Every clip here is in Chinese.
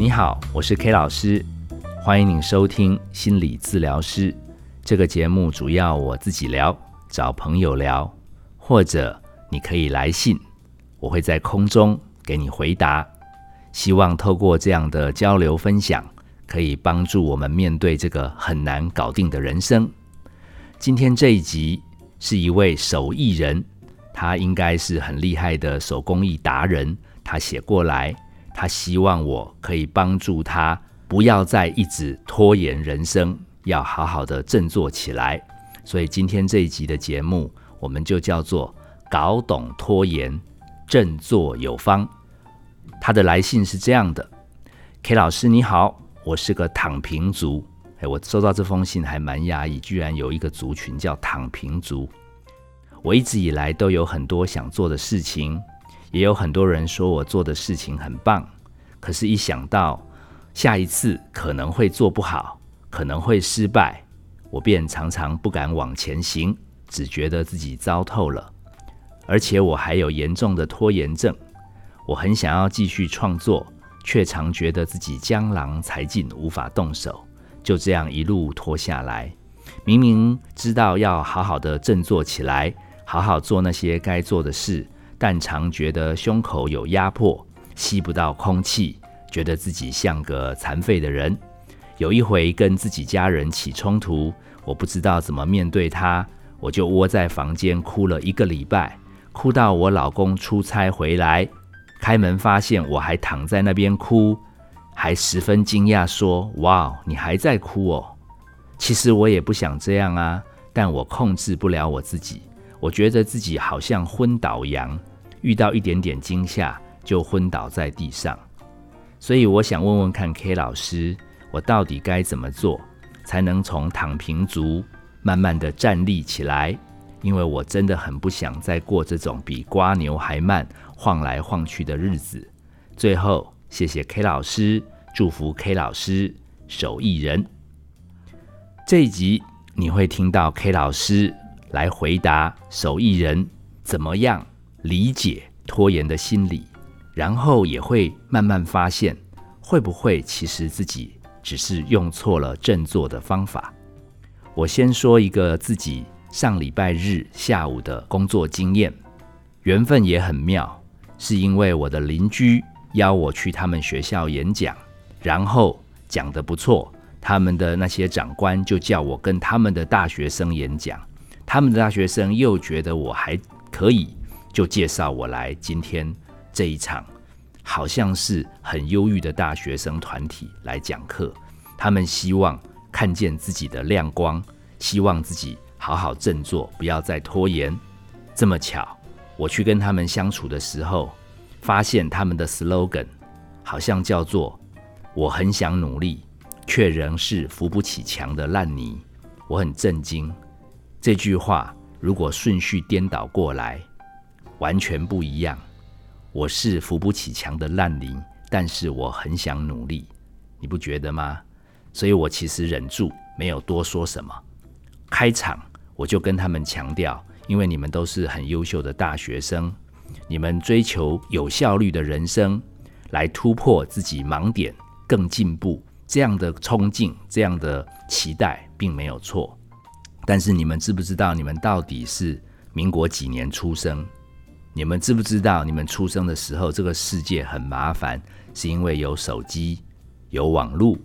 你好，我是 K 老师，欢迎您收听心理治疗师这个节目。主要我自己聊，找朋友聊，或者你可以来信，我会在空中给你回答。希望透过这样的交流分享，可以帮助我们面对这个很难搞定的人生。今天这一集是一位手艺人，他应该是很厉害的手工艺达人，他写过来。他希望我可以帮助他，不要再一直拖延人生，要好好的振作起来。所以今天这一集的节目，我们就叫做“搞懂拖延，振作有方”。他的来信是这样的：K 老师你好，我是个躺平族。哎，我收到这封信还蛮压抑，居然有一个族群叫躺平族。我一直以来都有很多想做的事情。也有很多人说我做的事情很棒，可是，一想到下一次可能会做不好，可能会失败，我便常常不敢往前行，只觉得自己糟透了。而且，我还有严重的拖延症，我很想要继续创作，却常觉得自己江郎才尽，无法动手，就这样一路拖下来。明明知道要好好的振作起来，好好做那些该做的事。但常觉得胸口有压迫，吸不到空气，觉得自己像个残废的人。有一回跟自己家人起冲突，我不知道怎么面对他，我就窝在房间哭了一个礼拜，哭到我老公出差回来，开门发现我还躺在那边哭，还十分惊讶说：“哇，你还在哭哦！”其实我也不想这样啊，但我控制不了我自己，我觉得自己好像昏倒羊。遇到一点点惊吓就昏倒在地上，所以我想问问看 K 老师，我到底该怎么做才能从躺平族慢慢的站立起来？因为我真的很不想再过这种比瓜牛还慢、晃来晃去的日子。最后，谢谢 K 老师，祝福 K 老师手艺人。这一集你会听到 K 老师来回答手艺人怎么样。理解拖延的心理，然后也会慢慢发现，会不会其实自己只是用错了振作的方法。我先说一个自己上礼拜日下午的工作经验，缘分也很妙，是因为我的邻居邀我去他们学校演讲，然后讲得不错，他们的那些长官就叫我跟他们的大学生演讲，他们的大学生又觉得我还可以。就介绍我来今天这一场，好像是很忧郁的大学生团体来讲课。他们希望看见自己的亮光，希望自己好好振作，不要再拖延。这么巧，我去跟他们相处的时候，发现他们的 slogan 好像叫做“我很想努力，却仍是扶不起墙的烂泥”。我很震惊，这句话如果顺序颠倒过来。完全不一样。我是扶不起墙的烂泥，但是我很想努力，你不觉得吗？所以我其实忍住，没有多说什么。开场我就跟他们强调，因为你们都是很优秀的大学生，你们追求有效率的人生，来突破自己盲点，更进步，这样的冲劲，这样的期待，并没有错。但是你们知不知道，你们到底是民国几年出生？你们知不知道，你们出生的时候，这个世界很麻烦，是因为有手机、有网络。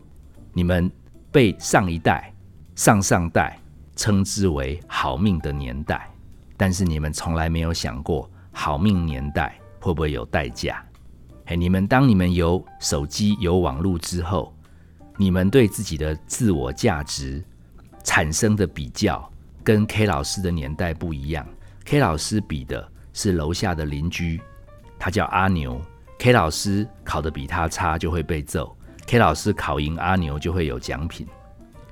你们被上一代、上上代称之为“好命”的年代，但是你们从来没有想过，好命年代会不会有代价？嘿，你们当你们有手机、有网络之后，你们对自己的自我价值产生的比较，跟 K 老师的年代不一样。K 老师比的。是楼下的邻居，他叫阿牛。K 老师考得比他差就会被揍，K 老师考赢阿牛就会有奖品。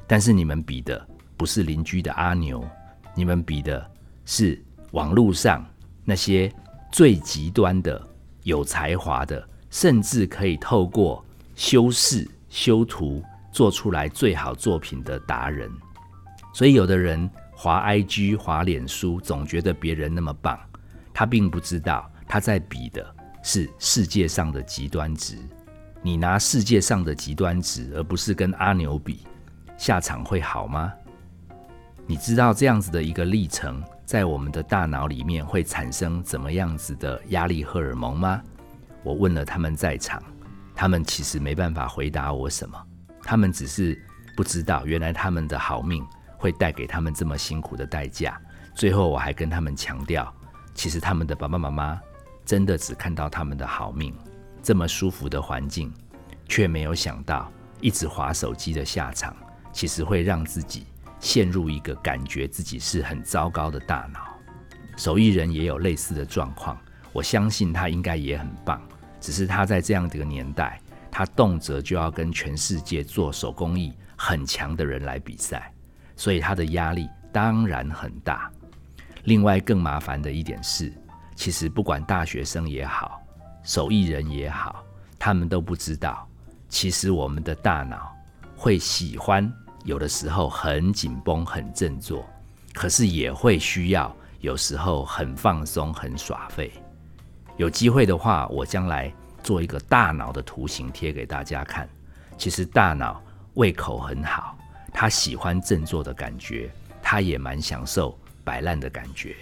但是你们比的不是邻居的阿牛，你们比的是网络上那些最极端的、有才华的，甚至可以透过修饰、修图做出来最好作品的达人。所以有的人滑 IG、滑脸书，总觉得别人那么棒。他并不知道，他在比的是世界上的极端值。你拿世界上的极端值，而不是跟阿牛比，下场会好吗？你知道这样子的一个历程，在我们的大脑里面会产生怎么样子的压力荷尔蒙吗？我问了他们在场，他们其实没办法回答我什么，他们只是不知道原来他们的好命会带给他们这么辛苦的代价。最后我还跟他们强调，其实他们的爸爸妈妈真的只看到他们的好命。这么舒服的环境，却没有想到一直划手机的下场，其实会让自己陷入一个感觉自己是很糟糕的大脑。手艺人也有类似的状况，我相信他应该也很棒，只是他在这样的一个年代，他动辄就要跟全世界做手工艺很强的人来比赛，所以他的压力当然很大。另外更麻烦的一点是，其实不管大学生也好。手艺人也好，他们都不知道，其实我们的大脑会喜欢有的时候很紧绷、很振作，可是也会需要有时候很放松、很耍废。有机会的话，我将来做一个大脑的图形贴给大家看。其实大脑胃口很好，他喜欢振作的感觉，他也蛮享受摆烂的感觉。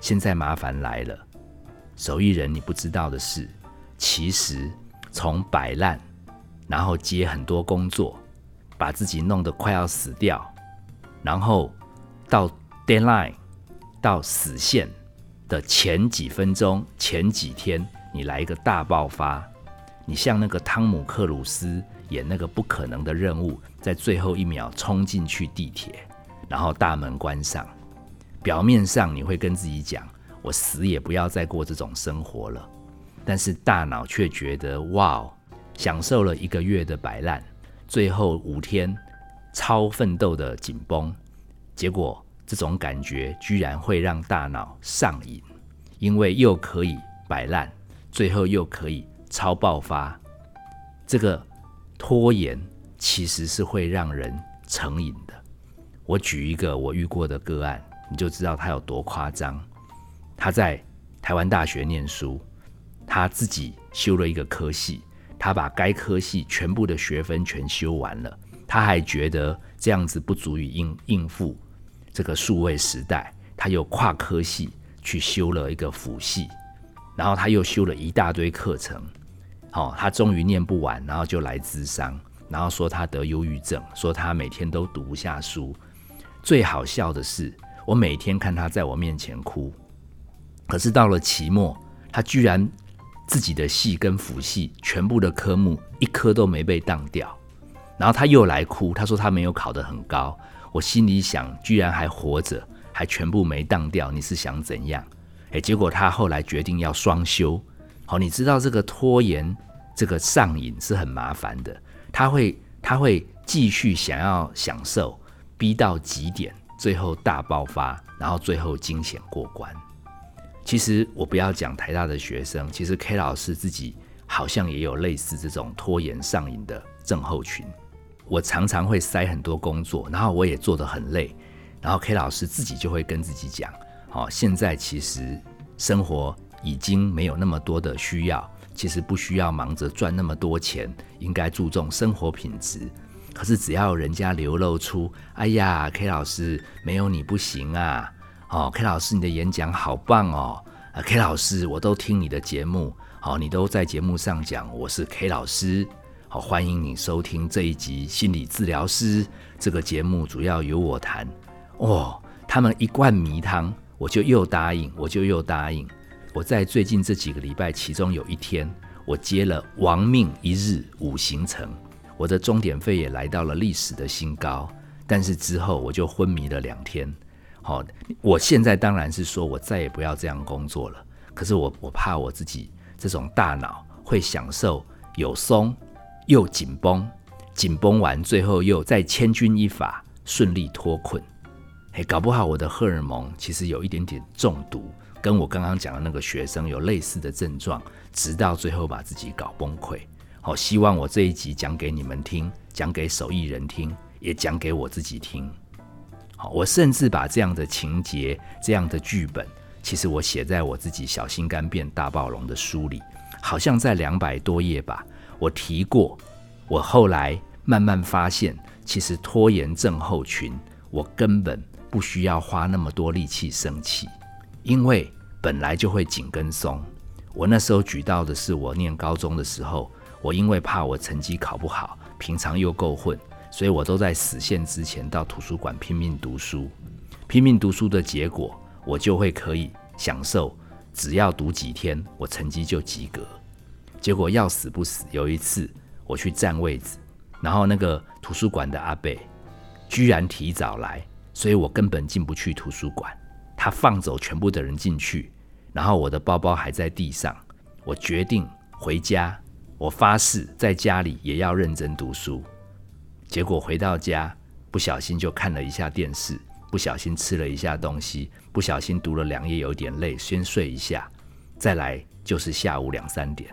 现在麻烦来了。手艺人，你不知道的是，其实从摆烂，然后接很多工作，把自己弄得快要死掉，然后到 deadline 到死线的前几分钟、前几天，你来一个大爆发，你像那个汤姆克鲁斯演那个不可能的任务，在最后一秒冲进去地铁，然后大门关上，表面上你会跟自己讲。我死也不要再过这种生活了，但是大脑却觉得哇，享受了一个月的摆烂，最后五天超奋斗的紧绷，结果这种感觉居然会让大脑上瘾，因为又可以摆烂，最后又可以超爆发，这个拖延其实是会让人成瘾的。我举一个我遇过的个案，你就知道他有多夸张。他在台湾大学念书，他自己修了一个科系，他把该科系全部的学分全修完了，他还觉得这样子不足以应应付这个数位时代，他又跨科系去修了一个辅系，然后他又修了一大堆课程，好，他终于念不完，然后就来咨商，然后说他得忧郁症，说他每天都读不下书，最好笑的是，我每天看他在我面前哭。可是到了期末，他居然自己的系跟辅系全部的科目一科都没被当掉，然后他又来哭，他说他没有考得很高。我心里想，居然还活着，还全部没当掉，你是想怎样？诶，结果他后来决定要双休。好，你知道这个拖延、这个上瘾是很麻烦的，他会他会继续想要享受，逼到极点，最后大爆发，然后最后惊险过关。其实我不要讲台大的学生，其实 K 老师自己好像也有类似这种拖延上瘾的症候群。我常常会塞很多工作，然后我也做得很累，然后 K 老师自己就会跟自己讲：，好，现在其实生活已经没有那么多的需要，其实不需要忙着赚那么多钱，应该注重生活品质。可是只要人家流露出：，哎呀，K 老师没有你不行啊！哦，K 老师，你的演讲好棒哦！啊，K 老师，我都听你的节目，好，你都在节目上讲我是 K 老师，好，欢迎你收听这一集心理治疗师这个节目，主要由我谈。哦，他们一罐迷汤，我就又答应，我就又答应。我在最近这几个礼拜，其中有一天，我接了亡命一日五行程，我的终点费也来到了历史的新高，但是之后我就昏迷了两天。好，我现在当然是说我再也不要这样工作了。可是我我怕我自己这种大脑会享受有松又紧绷，紧绷完最后又再千钧一发顺利脱困。嘿，搞不好我的荷尔蒙其实有一点点中毒，跟我刚刚讲的那个学生有类似的症状，直到最后把自己搞崩溃。好，希望我这一集讲给你们听，讲给手艺人听，也讲给我自己听。好，我甚至把这样的情节、这样的剧本，其实我写在我自己小心肝变大暴龙的书里，好像在两百多页吧。我提过，我后来慢慢发现，其实拖延症候群，我根本不需要花那么多力气生气，因为本来就会紧跟松。我那时候举到的是我念高中的时候，我因为怕我成绩考不好，平常又够混，所以我都在死线之前到图书馆拼命读书。拼命读书的结果，我就会可以享受，只要读几天，我成绩就及格。结果要死不死，有一次我去占位置，然后那个图书馆的阿贝居然提早来，所以我根本进不去图书馆。他放走全部的人进去。然后我的包包还在地上，我决定回家。我发誓在家里也要认真读书。结果回到家，不小心就看了一下电视，不小心吃了一下东西，不小心读了两页，有点累，先睡一下。再来就是下午两三点，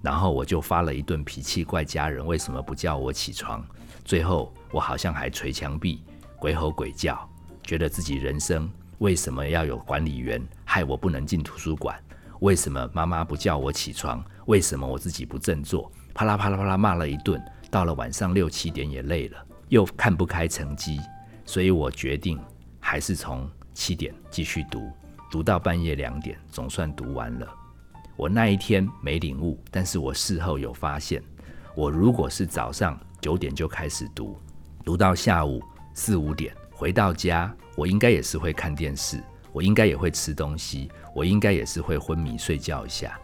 然后我就发了一顿脾气，怪家人为什么不叫我起床。最后我好像还捶墙壁，鬼吼鬼叫，觉得自己人生。为什么要有管理员害我不能进图书馆？为什么妈妈不叫我起床？为什么我自己不振作？啪啦啪啦啪啦骂了一顿，到了晚上六七点也累了，又看不开成绩，所以我决定还是从七点继续读，读到半夜两点，总算读完了。我那一天没领悟，但是我事后有发现，我如果是早上九点就开始读，读到下午四五点。回到家，我应该也是会看电视，我应该也会吃东西，我应该也是会昏迷睡觉一下。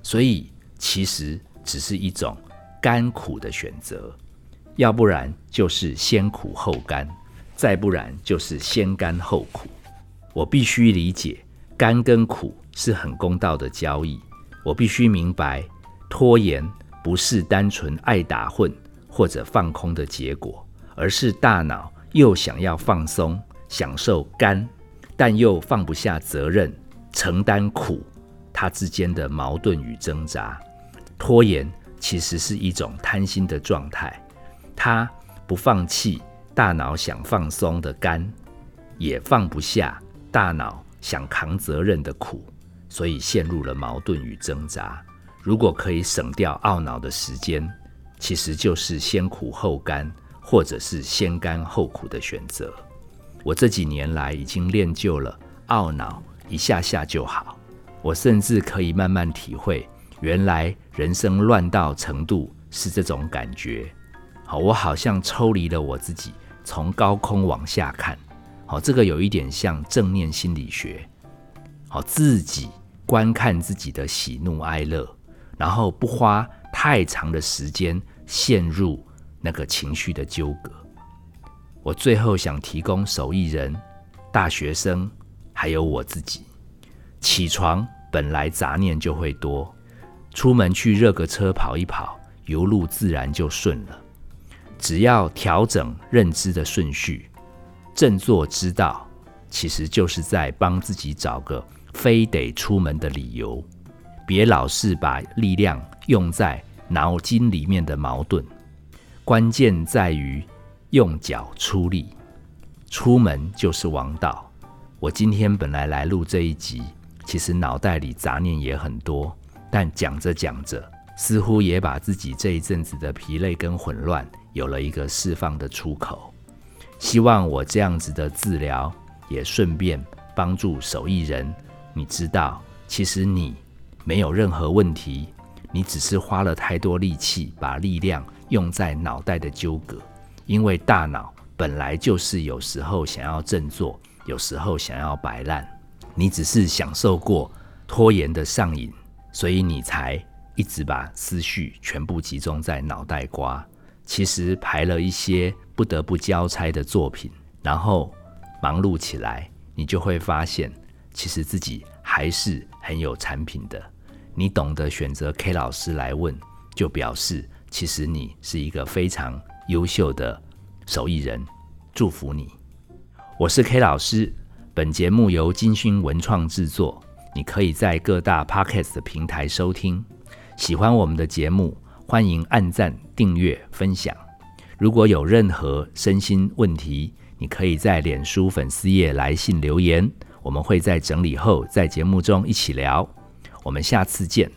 所以其实只是一种甘苦的选择，要不然就是先苦后甘，再不然就是先甘后苦。我必须理解甘跟苦是很公道的交易，我必须明白拖延不是单纯爱打混或者放空的结果，而是大脑。又想要放松、享受甘，但又放不下责任、承担苦，它之间的矛盾与挣扎。拖延其实是一种贪心的状态，它不放弃大脑想放松的甘，也放不下大脑想扛责任的苦，所以陷入了矛盾与挣扎。如果可以省掉懊恼的时间，其实就是先苦后甘。或者是先甘后苦的选择。我这几年来已经练就了懊恼一下下就好。我甚至可以慢慢体会，原来人生乱到程度是这种感觉。好，我好像抽离了我自己，从高空往下看。好，这个有一点像正念心理学。好，自己观看自己的喜怒哀乐，然后不花太长的时间陷入。那个情绪的纠葛，我最后想提供手艺人、大学生，还有我自己。起床本来杂念就会多，出门去热个车跑一跑，油路自然就顺了。只要调整认知的顺序，振作之道，其实就是在帮自己找个非得出门的理由。别老是把力量用在脑筋里面的矛盾。关键在于用脚出力，出门就是王道。我今天本来来录这一集，其实脑袋里杂念也很多，但讲着讲着，似乎也把自己这一阵子的疲累跟混乱有了一个释放的出口。希望我这样子的治疗，也顺便帮助手艺人。你知道，其实你没有任何问题，你只是花了太多力气，把力量。用在脑袋的纠葛，因为大脑本来就是有时候想要振作，有时候想要摆烂。你只是享受过拖延的上瘾，所以你才一直把思绪全部集中在脑袋瓜。其实排了一些不得不交差的作品，然后忙碌起来，你就会发现，其实自己还是很有产品的。你懂得选择 K 老师来问，就表示。其实你是一个非常优秀的手艺人，祝福你。我是 K 老师，本节目由金勋文创制作，你可以在各大 Podcast 平台收听。喜欢我们的节目，欢迎按赞、订阅、分享。如果有任何身心问题，你可以在脸书粉丝页来信留言，我们会在整理后在节目中一起聊。我们下次见。